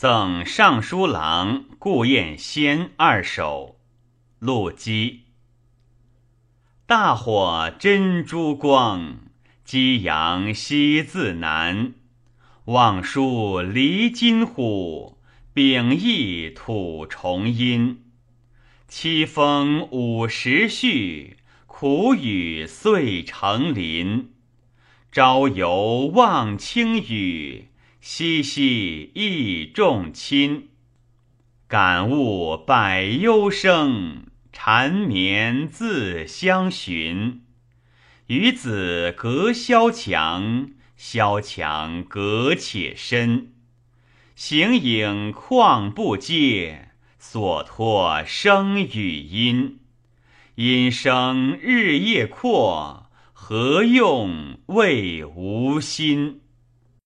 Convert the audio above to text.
赠尚书郎顾彦先二首。陆机。大火真珠光，激扬西自南。望舒离金虎，秉翼吐重阴。凄风五时绪，苦雨岁成林。朝游望清雨。夕夕忆众亲，感悟百忧生，缠绵自相寻。与子隔萧墙，萧墙隔且深。形影况不接，所托生与阴。阴生日夜阔，何用谓无心？